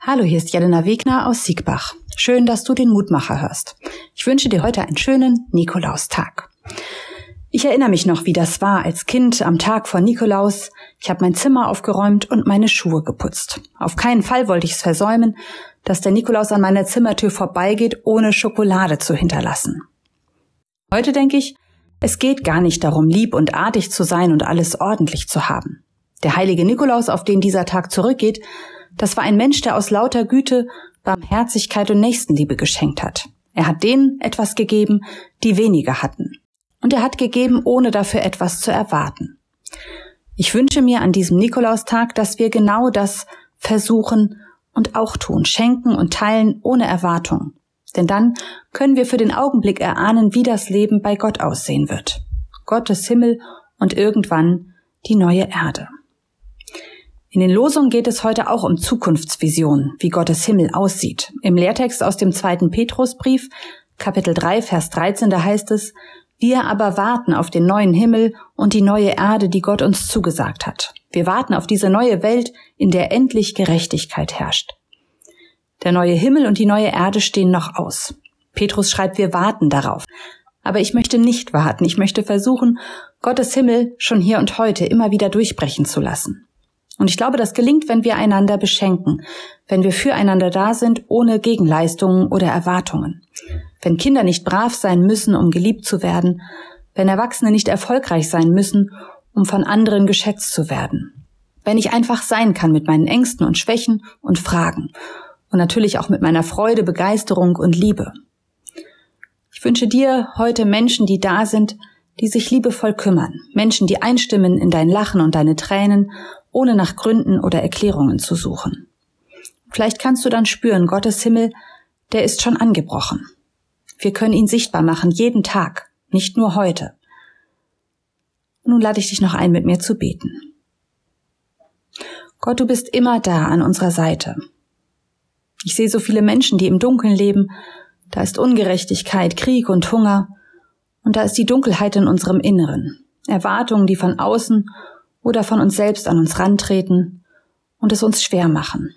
Hallo, hier ist Jelena Wegner aus Siegbach. Schön, dass du den Mutmacher hörst. Ich wünsche dir heute einen schönen Nikolaustag. Ich erinnere mich noch, wie das war als Kind am Tag vor Nikolaus. Ich habe mein Zimmer aufgeräumt und meine Schuhe geputzt. Auf keinen Fall wollte ich es versäumen, dass der Nikolaus an meiner Zimmertür vorbeigeht, ohne Schokolade zu hinterlassen. Heute denke ich, es geht gar nicht darum, lieb und artig zu sein und alles ordentlich zu haben. Der heilige Nikolaus, auf den dieser Tag zurückgeht, das war ein Mensch, der aus lauter Güte, Barmherzigkeit und Nächstenliebe geschenkt hat. Er hat denen etwas gegeben, die weniger hatten und er hat gegeben, ohne dafür etwas zu erwarten. Ich wünsche mir an diesem Nikolaustag, dass wir genau das versuchen und auch tun, schenken und teilen ohne Erwartung. Denn dann können wir für den Augenblick erahnen, wie das Leben bei Gott aussehen wird. Gottes Himmel und irgendwann die neue Erde. In den Losungen geht es heute auch um Zukunftsvisionen, wie Gottes Himmel aussieht. Im Lehrtext aus dem zweiten Petrusbrief, Kapitel 3, Vers 13, da heißt es, wir aber warten auf den neuen Himmel und die neue Erde, die Gott uns zugesagt hat. Wir warten auf diese neue Welt, in der endlich Gerechtigkeit herrscht. Der neue Himmel und die neue Erde stehen noch aus. Petrus schreibt, wir warten darauf. Aber ich möchte nicht warten. Ich möchte versuchen, Gottes Himmel schon hier und heute immer wieder durchbrechen zu lassen. Und ich glaube, das gelingt, wenn wir einander beschenken, wenn wir füreinander da sind, ohne Gegenleistungen oder Erwartungen. Wenn Kinder nicht brav sein müssen, um geliebt zu werden, wenn Erwachsene nicht erfolgreich sein müssen, um von anderen geschätzt zu werden. Wenn ich einfach sein kann mit meinen Ängsten und Schwächen und Fragen. Und natürlich auch mit meiner Freude, Begeisterung und Liebe. Ich wünsche dir heute Menschen, die da sind, die sich liebevoll kümmern. Menschen, die einstimmen in dein Lachen und deine Tränen ohne nach Gründen oder Erklärungen zu suchen. Vielleicht kannst du dann spüren, Gottes Himmel, der ist schon angebrochen. Wir können ihn sichtbar machen, jeden Tag, nicht nur heute. Nun lade ich dich noch ein, mit mir zu beten. Gott, du bist immer da an unserer Seite. Ich sehe so viele Menschen, die im Dunkeln leben. Da ist Ungerechtigkeit, Krieg und Hunger. Und da ist die Dunkelheit in unserem Inneren. Erwartungen, die von außen oder von uns selbst an uns rantreten und es uns schwer machen.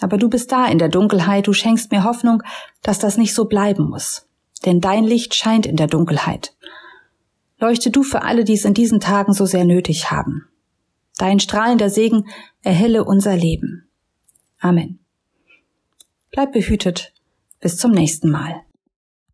Aber du bist da in der Dunkelheit, du schenkst mir Hoffnung, dass das nicht so bleiben muss. Denn dein Licht scheint in der Dunkelheit. Leuchte du für alle, die es in diesen Tagen so sehr nötig haben. Dein strahlender Segen erhelle unser Leben. Amen. Bleib behütet. Bis zum nächsten Mal.